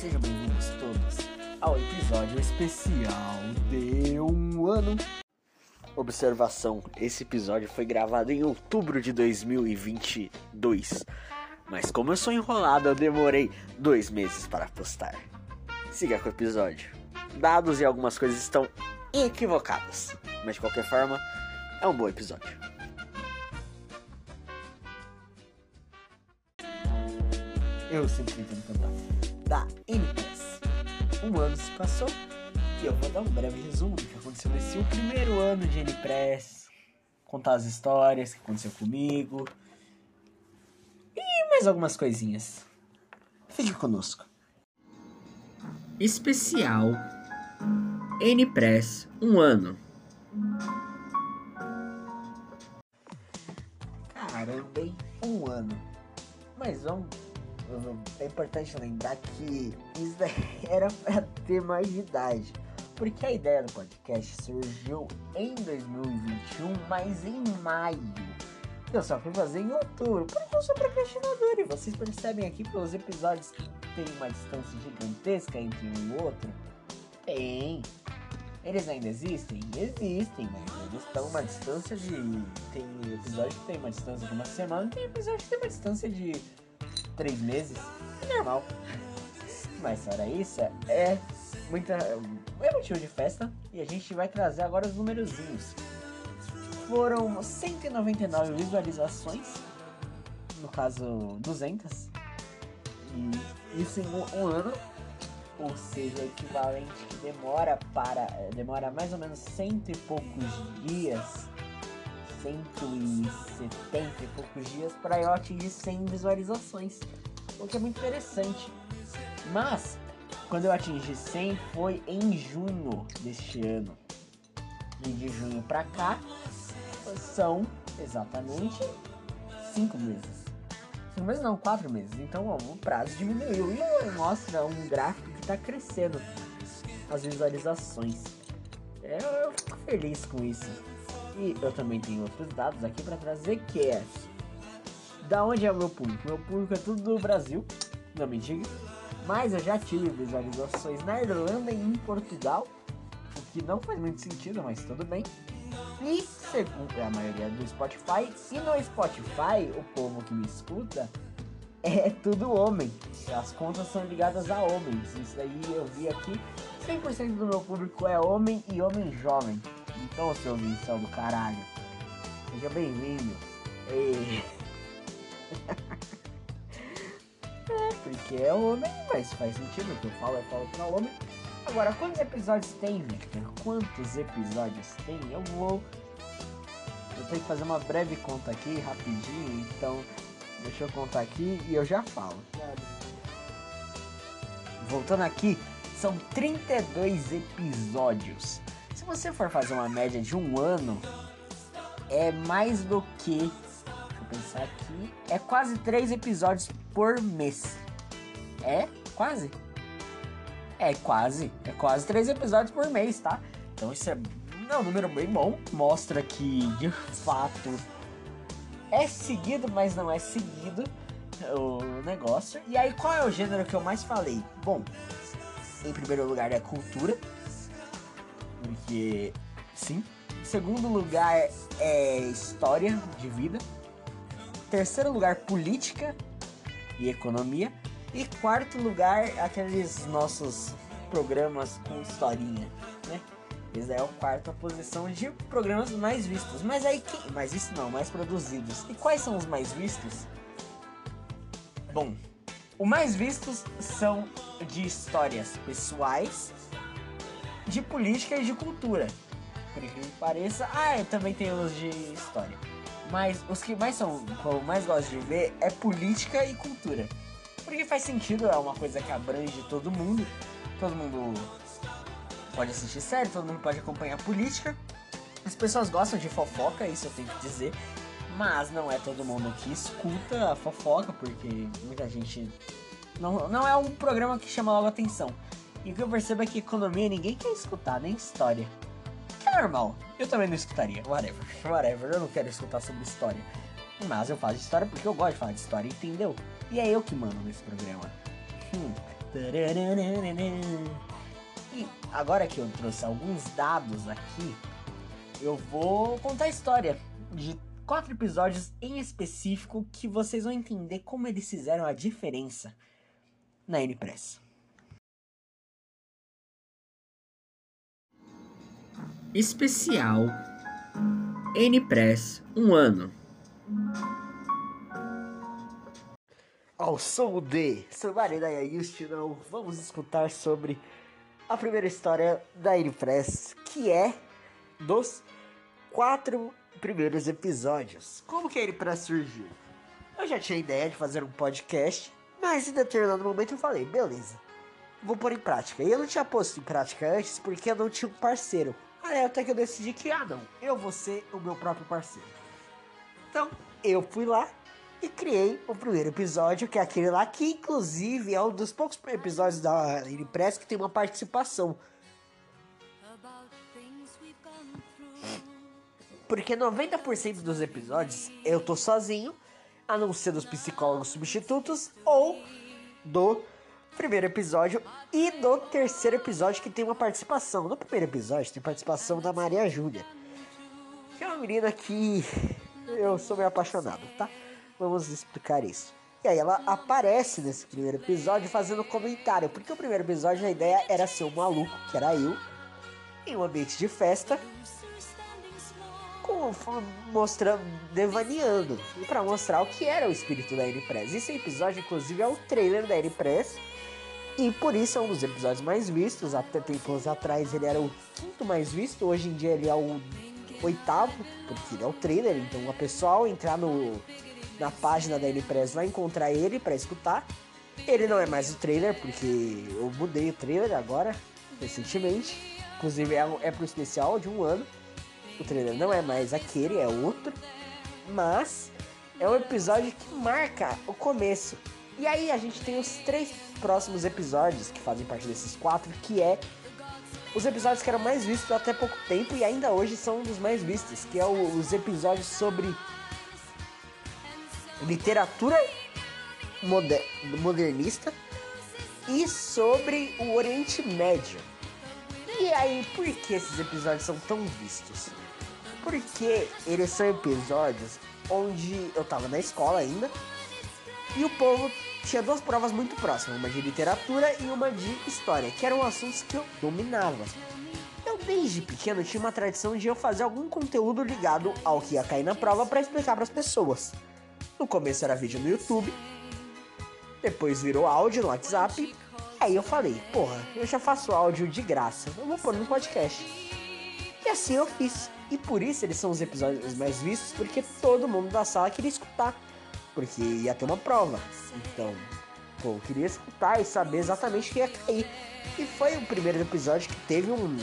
Sejam bem-vindos todos ao episódio especial de um ano. Observação: esse episódio foi gravado em outubro de 2022, mas como eu sou enrolado, eu demorei dois meses para postar. Siga com o episódio. Dados e algumas coisas estão equivocadas, mas de qualquer forma, é um bom episódio. Eu sempre tentando cantar. NPS. Um ano se passou e eu vou dar um breve resumo do que aconteceu nesse primeiro ano de NPS. Contar as histórias que aconteceu comigo. E mais algumas coisinhas. Fique conosco. Especial NPress um ano. Lembrar que isso era para ter mais de idade. Porque a ideia do podcast surgiu em 2021, mas em maio. Eu só fui fazer em outubro, porque eu sou procrastinador. E vocês percebem aqui pelos episódios que tem uma distância gigantesca entre um e outro? Tem. Eles ainda existem? Existem, mas eles estão uma distância de. Tem episódio que tem uma distância de uma semana, tem episódio que tem uma distância de três meses, normal. Mas fora isso, é muita. É motivo de festa e a gente vai trazer agora os númerozinhos. Foram 199 visualizações, no caso 200, e isso em um, um ano, ou seja, equivalente que demora para. demora mais ou menos cento e poucos dias 170 e poucos dias para eu atingir 100 visualizações, o que é muito interessante. Mas, quando eu atingi 100 foi em junho deste ano. E de junho para cá são exatamente 5 meses. 5 meses não, 4 meses. Então ó, o prazo diminuiu e mostra um gráfico que está crescendo as visualizações. Eu, eu fico feliz com isso. E eu também tenho outros dados aqui para trazer que é da onde é o meu público. Meu público é tudo do Brasil, não me diga. Mas eu já tive visualizações na Irlanda e em Portugal, o que não faz muito sentido, mas tudo bem. E segundo a maioria do Spotify, e no Spotify, o povo que me escuta é tudo homem. As contas são ligadas a homens. Isso aí eu vi aqui. 100% do meu público é homem e homem jovem. Então, seu Vincão do caralho, seja bem-vindo. E... é, porque é homem, mas faz sentido. Que eu falo, eu falo pra homem. Agora, quantos episódios tem, Victor? Quantos episódios tem? Eu vou. Eu tenho que fazer uma breve conta aqui, rapidinho, então. Deixa eu contar aqui e eu já falo. Voltando aqui, são 32 episódios. Se você for fazer uma média de um ano, é mais do que. Pensar aqui. É quase três episódios por mês. É? Quase? É quase. É quase três episódios por mês, tá? Então isso é, é um número bem bom. Mostra que de fato é seguido, mas não é seguido o negócio. E aí, qual é o gênero que eu mais falei? Bom, em primeiro lugar é cultura porque sim. Segundo lugar é história de vida. Terceiro lugar, política e economia. E quarto lugar, aqueles nossos programas com historinha, né? Essa é a quarta posição de programas mais vistos. Mas aí que. Mas isso não, mais produzidos. E quais são os mais vistos? Bom, os mais vistos são de histórias pessoais de política e de cultura. Por incrível que pareça. Ah, também tenho os de história. Mas os que mais são, que eu mais gosto de ver é política e cultura. Porque faz sentido, é uma coisa que abrange todo mundo. Todo mundo pode assistir série, todo mundo pode acompanhar política. As pessoas gostam de fofoca, isso eu tenho que dizer. Mas não é todo mundo que escuta a fofoca, porque muita gente. Não, não é um programa que chama logo atenção. E o que eu percebo é que economia ninguém quer escutar, nem história. É normal. Eu também não escutaria. Whatever. Whatever. Eu não quero escutar sobre história. Mas eu falo de história porque eu gosto de falar de história, entendeu? E é eu que mando nesse programa. Hum. E agora que eu trouxe alguns dados aqui, eu vou contar a história de quatro episódios em específico que vocês vão entender como eles fizeram a diferença na N-Press. Especial N-Press, um ano. Ao som de Used to Know, vamos escutar sobre a primeira história da N-Press, que é dos quatro primeiros episódios. Como que a N-Press surgiu? Eu já tinha ideia de fazer um podcast, mas em determinado momento eu falei, beleza, vou pôr em prática. E eu não tinha posto em prática antes porque eu não tinha um parceiro. Aí até que eu decidi que, ah não, eu vou ser o meu próprio parceiro. Então, eu fui lá e criei o primeiro episódio, que é aquele lá, que inclusive é um dos poucos episódios da Press que tem uma participação. Porque 90% dos episódios eu tô sozinho, a não ser dos psicólogos substitutos ou do primeiro episódio e do terceiro episódio que tem uma participação. No primeiro episódio tem participação da Maria Júlia, que é uma menina que eu sou meio apaixonado, tá? Vamos explicar isso. E aí ela aparece nesse primeiro episódio fazendo comentário, porque o primeiro episódio a ideia era ser um maluco, que era eu, em um ambiente de festa, mostrando, devaneando, para mostrar o que era o espírito da N-Press. Esse episódio, inclusive, é o trailer da N-Press, e por isso é um dos episódios mais vistos. Até tempos atrás ele era o quinto mais visto, hoje em dia ele é o oitavo, porque ele é o trailer, então a pessoa entrar no, na página da N-Press vai encontrar ele para escutar. Ele não é mais o trailer, porque eu mudei o trailer agora, recentemente. Inclusive é, é pro especial de um ano. O trailer não é mais aquele, é outro. Mas é um episódio que marca o começo. E aí a gente tem os três próximos episódios que fazem parte desses quatro, que é os episódios que eram mais vistos até pouco tempo e ainda hoje são um dos mais vistos, que é o, os episódios sobre literatura moder, modernista e sobre o Oriente Médio. E aí, por que esses episódios são tão vistos? Porque eles são episódios onde eu tava na escola ainda e o povo tinha duas provas muito próximas, uma de literatura e uma de história, que eram assuntos que eu dominava. Eu desde pequeno tinha uma tradição de eu fazer algum conteúdo ligado ao que ia cair na prova para explicar para as pessoas. No começo era vídeo no YouTube, depois virou áudio no WhatsApp. Aí eu falei, porra, eu já faço áudio de graça, eu vou pôr no podcast. E assim eu fiz. E por isso eles são os episódios mais vistos, porque todo mundo da sala queria escutar porque ia ter uma prova. Então, pô, eu queria escutar e saber exatamente o que ia cair. E foi o primeiro episódio que teve um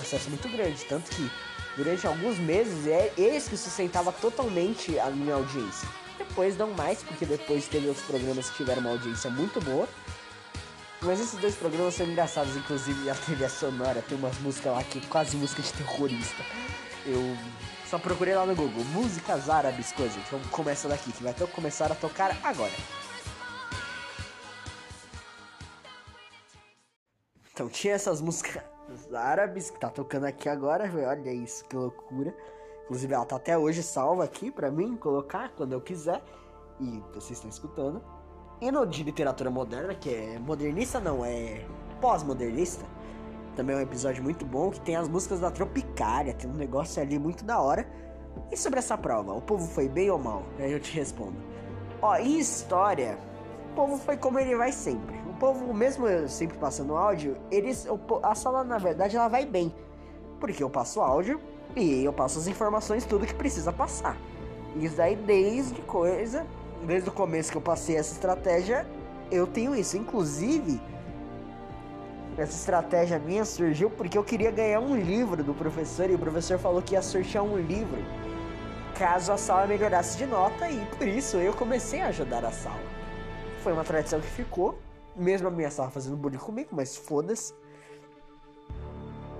acesso muito grande, tanto que durante alguns meses é eles que sustentava totalmente a minha audiência. Depois não mais, porque depois teve outros programas que tiveram uma audiência muito boa. Mas esses dois programas são engraçados, inclusive a trilha sonora, tem umas músicas lá que quase música de terrorista. Eu só procurei lá no Google, músicas árabes, coisa. Então começa daqui, que vai até começar a tocar agora. Então tinha essas músicas árabes que tá tocando aqui agora, olha isso, que loucura. Inclusive ela tá até hoje salva aqui pra mim colocar quando eu quiser. E vocês estão escutando. E no de literatura moderna, que é modernista não, é pós-modernista também é um episódio muito bom que tem as músicas da Tropicália, tem um negócio ali muito da hora. E sobre essa prova, o povo foi bem ou mal? Aí eu te respondo. Ó, em história, o povo foi como ele vai sempre. O povo, mesmo eu sempre passando áudio, eles, a sala na verdade ela vai bem. Porque eu passo áudio e eu passo as informações, tudo que precisa passar. Isso daí desde coisa, desde o começo que eu passei essa estratégia, eu tenho isso. Inclusive, essa estratégia minha surgiu porque eu queria ganhar um livro do professor e o professor falou que ia sortear um livro caso a sala melhorasse de nota e por isso eu comecei a ajudar a sala. Foi uma tradição que ficou, mesmo a minha sala fazendo bullying comigo, mas foda-se.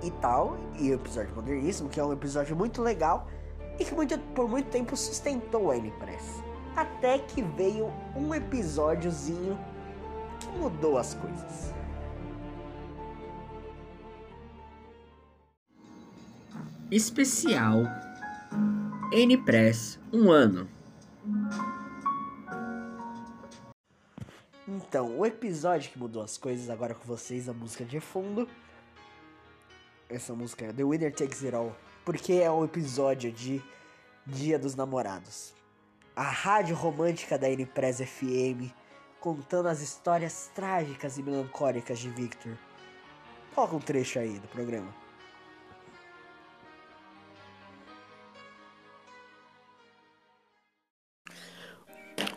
E tal, e o episódio moderníssimo, que é um episódio muito legal e que muito, por muito tempo sustentou a N-Press. Até que veio um episódiozinho que mudou as coisas. Especial N-Press, um ano. Então, o episódio que mudou as coisas agora com vocês, a música de fundo. Essa música é The Winner Takes It All. Porque é o episódio de Dia dos Namorados. A rádio romântica da N-Press FM contando as histórias trágicas e melancólicas de Victor. Coloca um trecho aí do programa.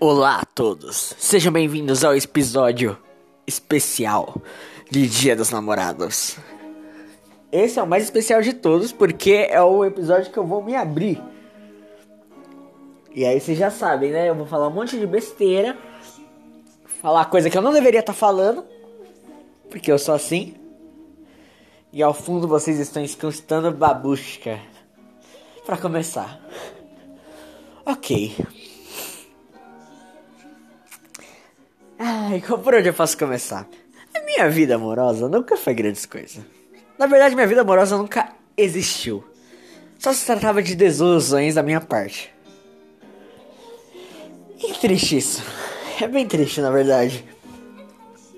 Olá a todos, sejam bem-vindos ao episódio especial de Dia dos Namorados. Esse é o mais especial de todos porque é o episódio que eu vou me abrir. E aí vocês já sabem, né? Eu vou falar um monte de besteira, falar coisa que eu não deveria estar tá falando, porque eu sou assim. E ao fundo vocês estão escutando babushka. Para começar. Ok. Ai, por onde eu posso começar? A minha vida amorosa nunca foi grandes coisas. Na verdade, minha vida amorosa nunca existiu. Só se tratava de desilusões da minha parte. E triste isso. É bem triste, na verdade.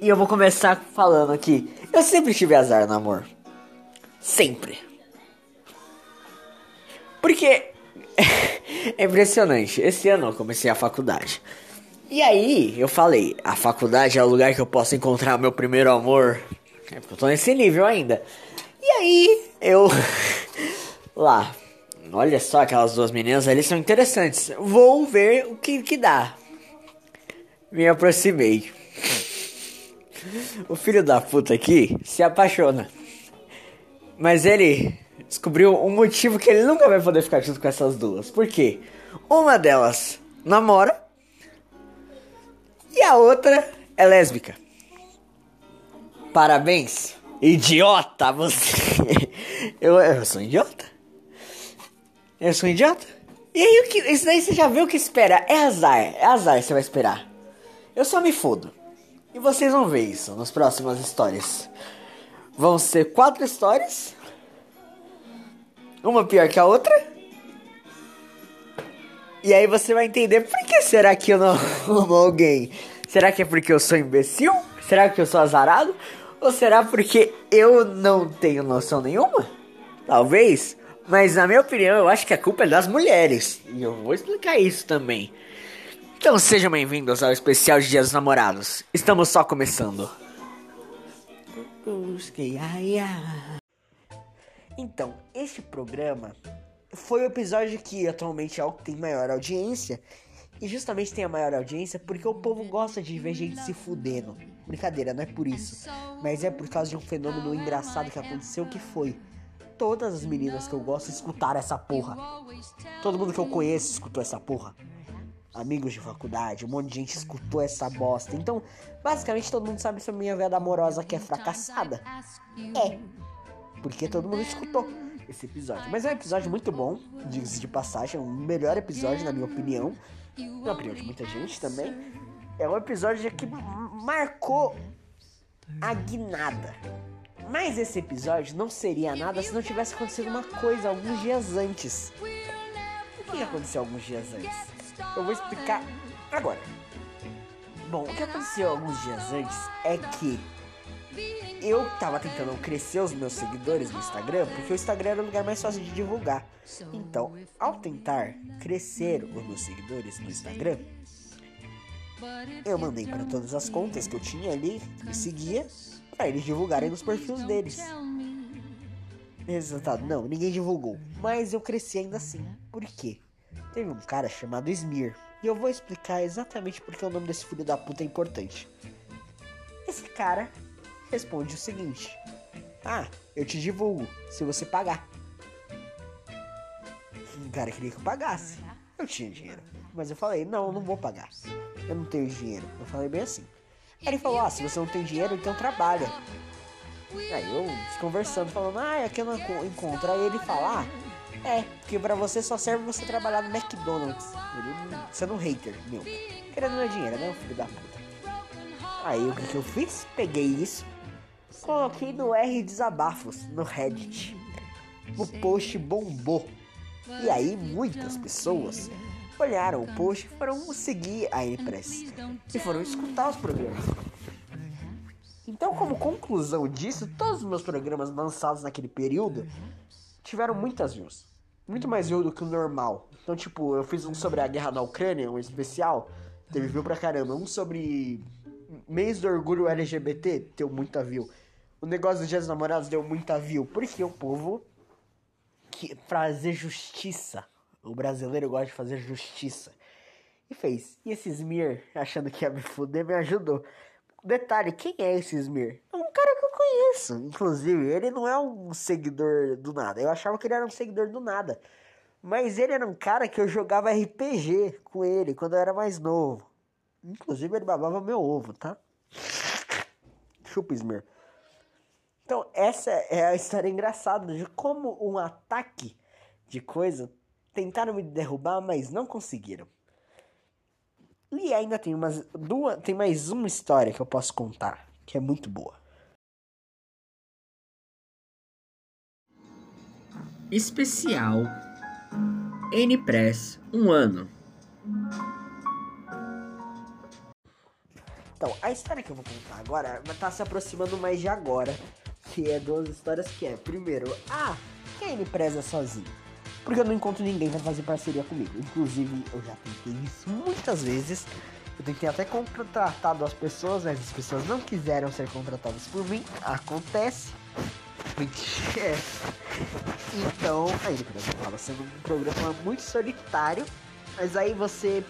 E eu vou começar falando aqui. Eu sempre tive azar no amor. Sempre. Porque é impressionante. Esse ano eu comecei a faculdade. E aí, eu falei, a faculdade é o lugar que eu posso encontrar meu primeiro amor. É porque eu tô nesse nível ainda. E aí, eu. Lá. Olha só, aquelas duas meninas ali são interessantes. Vou ver o que, que dá. Me aproximei. O filho da puta aqui se apaixona. Mas ele descobriu um motivo que ele nunca vai poder ficar junto com essas duas. Por quê? Uma delas namora e a outra é lésbica. Parabéns. Idiota, você. eu, eu sou idiota? Eu sou idiota? E aí, o que, isso daí você já viu o que espera. É azar, é azar você vai esperar. Eu só me fodo. E vocês vão ver isso nas próximas histórias. Vão ser quatro histórias. Uma pior que a outra. E aí você vai entender por que será que eu não amo alguém? Será que é porque eu sou imbecil? Será que eu sou azarado? Ou será porque eu não tenho noção nenhuma? Talvez. Mas na minha opinião, eu acho que a culpa é das mulheres. E eu vou explicar isso também. Então sejam bem-vindos ao especial de Dia dos Namorados. Estamos só começando. Então, este programa foi o episódio que atualmente é o que tem maior audiência. E justamente tem a maior audiência porque o povo gosta de ver gente se fudendo. Brincadeira, não é por isso. Mas é por causa de um fenômeno engraçado que aconteceu que foi. Todas as meninas que eu gosto escutaram essa porra. Todo mundo que eu conheço escutou essa porra. Amigos de faculdade, um monte de gente escutou essa bosta. Então, basicamente todo mundo sabe sobre minha vida amorosa que é fracassada. É. Porque todo mundo escutou esse episódio. Mas é um episódio muito bom, diga-se de passagem, é um melhor episódio, na minha opinião. Na opinião de muita gente também. É um episódio que marcou a guinada. Mas esse episódio não seria nada se não tivesse acontecido uma coisa alguns dias antes. O que aconteceu alguns dias antes? Eu vou explicar agora. Bom, o que aconteceu alguns dias antes é que eu tava tentando crescer os meus seguidores no Instagram, porque o Instagram era o lugar mais fácil de divulgar. Então, ao tentar crescer os meus seguidores no Instagram, eu mandei para todas as contas que eu tinha ali, que me seguia, para eles divulgarem nos perfis deles. Resultado, não, ninguém divulgou. Mas eu cresci ainda assim. Por quê? Teve um cara chamado Smir. E eu vou explicar exatamente porque o nome desse filho da puta é importante. Esse cara responde o seguinte: Ah, eu te divulgo se você pagar. O cara queria que eu pagasse. Eu tinha dinheiro. Mas eu falei: Não, eu não vou pagar. Eu não tenho dinheiro. Eu falei bem assim. Aí ele falou: Ah, se você não tem dinheiro, então trabalha. Aí eu conversando, falando: Ah, é que eu não encontro. Aí ele fala: Ah, é, porque pra você só serve você trabalhar no McDonald's. Ele sendo um hater, meu. Querendo meu dinheiro, né, filho da puta. Aí o que, que eu fiz? Peguei isso, coloquei no R Desabafos, no Reddit. O post bombou. E aí muitas pessoas olharam o post e foram seguir a Impress e foram escutar os programas. Então, como conclusão disso, todos os meus programas lançados naquele período tiveram muitas views. Muito mais views do que o normal. Então, tipo, eu fiz um sobre a guerra na Ucrânia, um especial, teve view pra caramba. Um sobre mês do orgulho LGBT, deu muita view. O negócio dos dias dos namorados deu muita view. Porque o povo que fazer justiça. O brasileiro gosta de fazer justiça. E fez. E esse Smir, achando que ia me fuder, me ajudou. Detalhe, quem é esse Smir? É um cara que eu conheço. Inclusive, ele não é um seguidor do nada. Eu achava que ele era um seguidor do nada. Mas ele era um cara que eu jogava RPG com ele quando eu era mais novo. Inclusive, ele babava meu ovo, tá? Chupa, Smir. Então, essa é a história engraçada de como um ataque de coisa tentaram me derrubar, mas não conseguiram. E ainda tem umas duas, tem mais uma história que eu posso contar, que é muito boa. Especial N-Press, um ano. Então, a história que eu vou contar agora tá se aproximando mais de agora, que é duas histórias que é, primeiro, ah, quem me preza sozinho? Porque eu não encontro ninguém pra fazer parceria comigo. Inclusive, eu já tentei isso muitas vezes. Eu tentei até contratar duas pessoas, mas as pessoas não quiseram ser contratadas por mim. Acontece. É. Então, aí depois acaba sendo um programa muito solitário. Mas aí você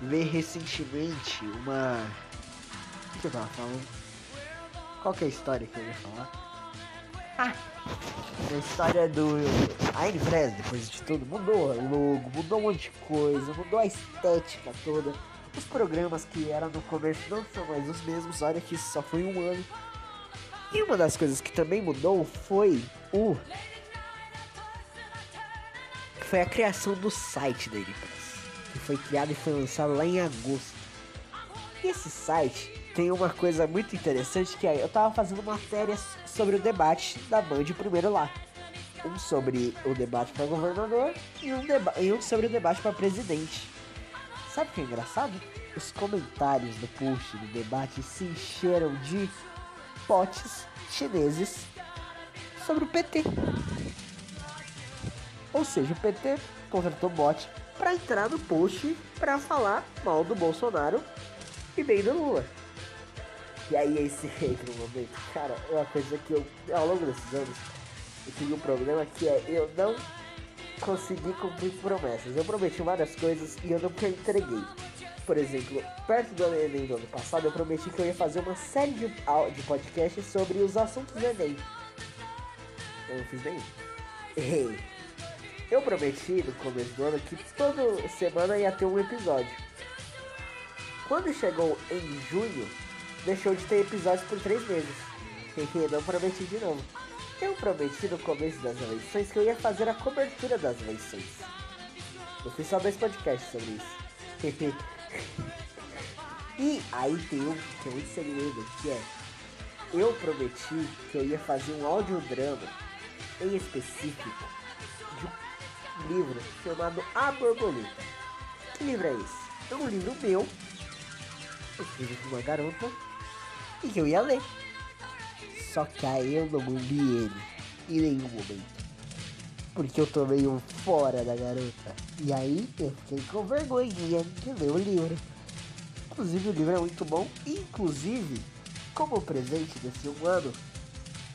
vê recentemente uma. O que eu tava falando? Qual que é a história que eu ia falar? Ah! A história do. A N-Press, depois de tudo, mudou o logo, mudou um monte de coisa, mudou a estética toda. Os programas que eram no começo não são mais os mesmos, olha que isso só foi um ano. E uma das coisas que também mudou foi o. Foi a criação do site da N-Press, que foi criado e foi lançado lá em agosto. E esse site tem uma coisa muito interessante que é, eu tava fazendo matérias sobre o debate da Band primeiro lá. Um sobre o debate para governador e um, e um sobre o debate para presidente. Sabe o que é engraçado? Os comentários do post do debate se encheram de potes chineses sobre o PT. Ou seja, o PT contratou bot para entrar no post para falar mal do Bolsonaro e bem do Lula. E aí esse entra no momento, cara, é uma coisa que eu, ao longo desses anos, eu tive um problema que é eu não consegui cumprir promessas. Eu prometi várias coisas e eu nunca entreguei. Por exemplo, perto do Enem do ano passado, eu prometi que eu ia fazer uma série de, de podcasts sobre os assuntos do Enem. Eu não fiz nenhum. Errei. Eu prometi no começo do ano que toda semana ia ter um episódio. Quando chegou em junho, deixou de ter episódios por três meses. E não prometi de novo. Eu prometi no começo das eleições que eu ia fazer a cobertura das eleições. Eu fiz só dois podcasts sobre isso. e aí tem um que é muito segredo, que é eu prometi que eu ia fazer um audiodrama em específico de um livro chamado A Borboleta. Que livro é esse? É um livro meu, escrito por uma garota, e que eu ia ler. Só que aí eu não li ele em nenhum momento. Porque eu tô meio fora da garota. E aí eu fiquei com vergonha de ler o livro. Inclusive o livro é muito bom. Inclusive, como presente desse um ano,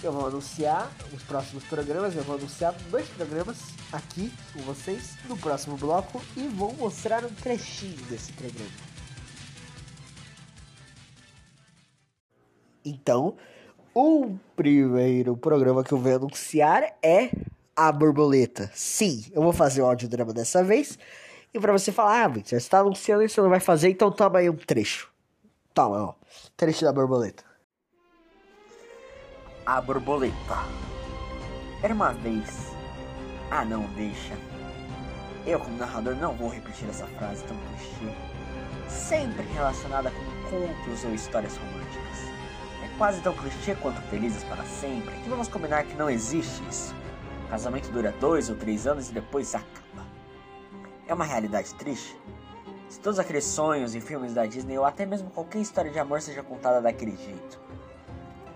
eu vou anunciar os próximos programas. Eu vou anunciar dois programas aqui com vocês no próximo bloco e vou mostrar um trechinho desse programa. Então, o primeiro programa que eu vou anunciar é A Borboleta. Sim, eu vou fazer o audiodrama dessa vez. E pra você falar, ah, Victor, você tá anunciando você não vai fazer, então toma aí um trecho. Toma, ó. Trecho da borboleta. A borboleta. Era uma vez. Ah, não, deixa. Eu, como narrador, não vou repetir essa frase tão clichê. Sempre relacionada com contos ou histórias românticas. Quase tão clichê quanto felizes para sempre que vamos combinar que não existe isso. O casamento dura dois ou três anos e depois acaba. É uma realidade triste? Se todos aqueles sonhos e filmes da Disney ou até mesmo qualquer história de amor seja contada daquele jeito.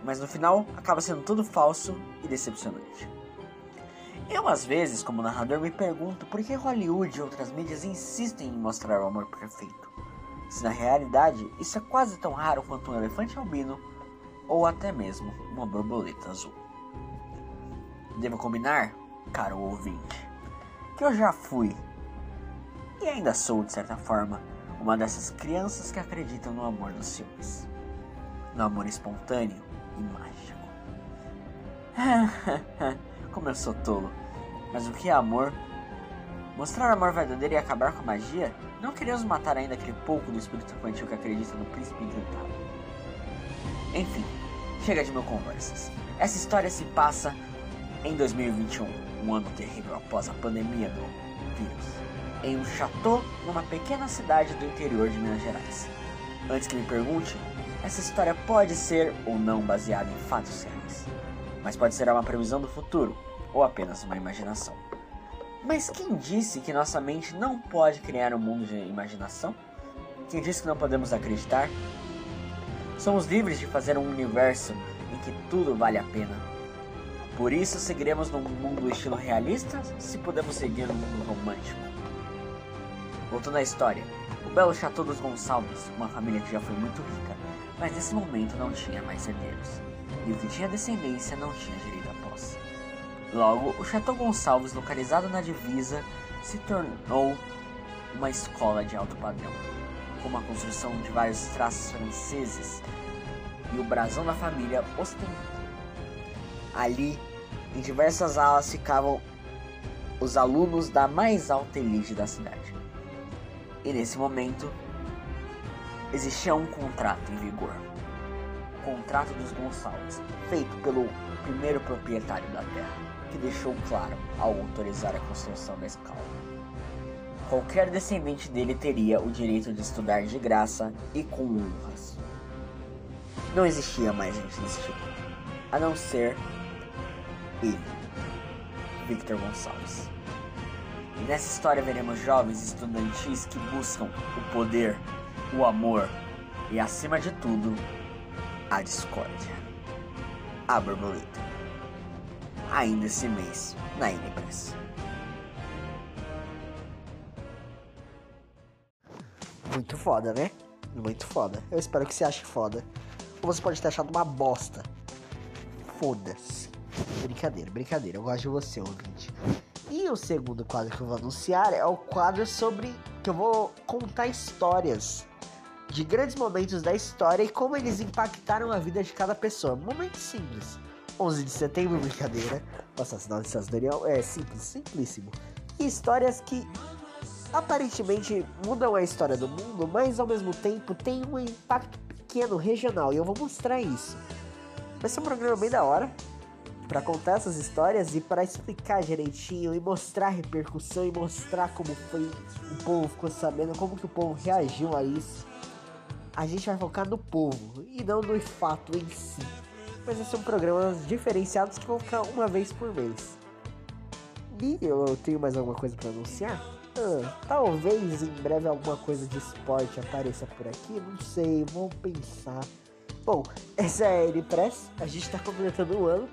Mas no final acaba sendo tudo falso e decepcionante. Eu, às vezes, como narrador, me pergunto por que Hollywood e outras mídias insistem em mostrar o amor perfeito, se na realidade isso é quase tão raro quanto um elefante albino ou até mesmo uma borboleta azul. Devo combinar, caro ouvinte, que eu já fui e ainda sou, de certa forma, uma dessas crianças que acreditam no amor dos filmes, no amor espontâneo e mágico. Como eu sou tolo. Mas o que é amor? Mostrar amor verdadeiro e acabar com a magia? Não queremos matar ainda aquele pouco do espírito infantil que acredita no príncipe encantado. Enfim, chega de mil conversas. Essa história se passa em 2021, um ano terrível após a pandemia do vírus, em um chateau numa pequena cidade do interior de Minas Gerais. Antes que me pergunte, essa história pode ser ou não baseada em fatos reais, mas pode ser uma previsão do futuro ou apenas uma imaginação. Mas quem disse que nossa mente não pode criar um mundo de imaginação? Quem disse que não podemos acreditar? Somos livres de fazer um universo em que tudo vale a pena. Por isso seguiremos num mundo estilo realista se podemos seguir num mundo romântico. Voltando à história, o belo Chateau dos Gonçalves, uma família que já foi muito rica, mas nesse momento não tinha mais herdeiros. E o que tinha descendência não tinha direito à posse. Logo, o Chateau Gonçalves, localizado na divisa, se tornou uma escola de alto padrão, com uma construção de vários traços franceses e o brasão da família ostentando. Ali, em diversas alas, ficavam os alunos da mais alta elite da cidade. E nesse momento, existia um contrato em vigor. O contrato dos Gonçalves, feito pelo primeiro proprietário da terra que deixou claro ao autorizar a construção da escola. Qualquer descendente dele teria o direito de estudar de graça e com honras. Não existia mais gente desse tipo, a não ser ele, Victor Gonçalves. E nessa história veremos jovens estudantis que buscam o poder, o amor e, acima de tudo, a discórdia. A borboleta ainda esse mês na Inpress. Muito foda, né? Muito foda. Eu espero que você ache foda. Ou você pode ter achado uma bosta. Foda-se. Brincadeira, brincadeira. Eu gosto de você, ouvinte. E o segundo quadro que eu vou anunciar é o quadro sobre que eu vou contar histórias de grandes momentos da história e como eles impactaram a vida de cada pessoa. Momentos simples. 11 de setembro, brincadeira. O assassinato de Daniel é simples, simplíssimo. E histórias que aparentemente mudam a história do mundo, mas ao mesmo tempo tem um impacto pequeno, regional, e eu vou mostrar isso. Vai ser um programa bem da hora para contar essas histórias e para explicar direitinho e mostrar a repercussão e mostrar como foi o povo ficou sabendo, como que o povo reagiu a isso. A gente vai focar no povo e não no fato em si mas esses são programas diferenciados que vão ficar uma vez por mês. E eu tenho mais alguma coisa para anunciar? Ah, talvez em breve alguma coisa de esporte apareça por aqui, não sei, vou pensar. Bom, essa é a N-Press, a gente está completando um ano.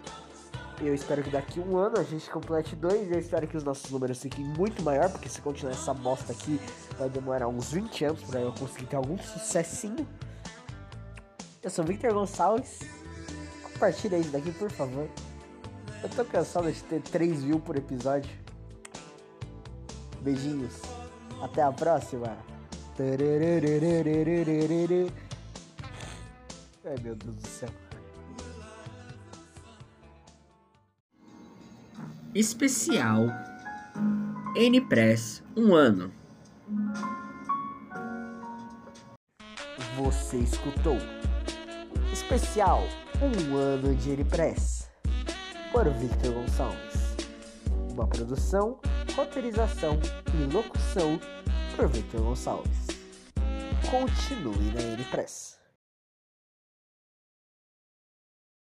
Eu espero que daqui um ano a gente complete dois. Eu espero que os nossos números fiquem muito maior, porque se continuar essa bosta aqui, vai demorar uns 20 anos para eu conseguir ter algum sucessinho. Eu sou Victor Gonçalves compartilha isso daqui, por favor. Eu tô cansado de ter 3 views por episódio. Beijinhos. Até a próxima. Ai meu Deus do céu. Especial N-Press, um ano. Você escutou? Especial um ano de Iripress, por Victor Gonçalves. Uma produção, roteirização e locução por Victor Gonçalves. continue na N-Press.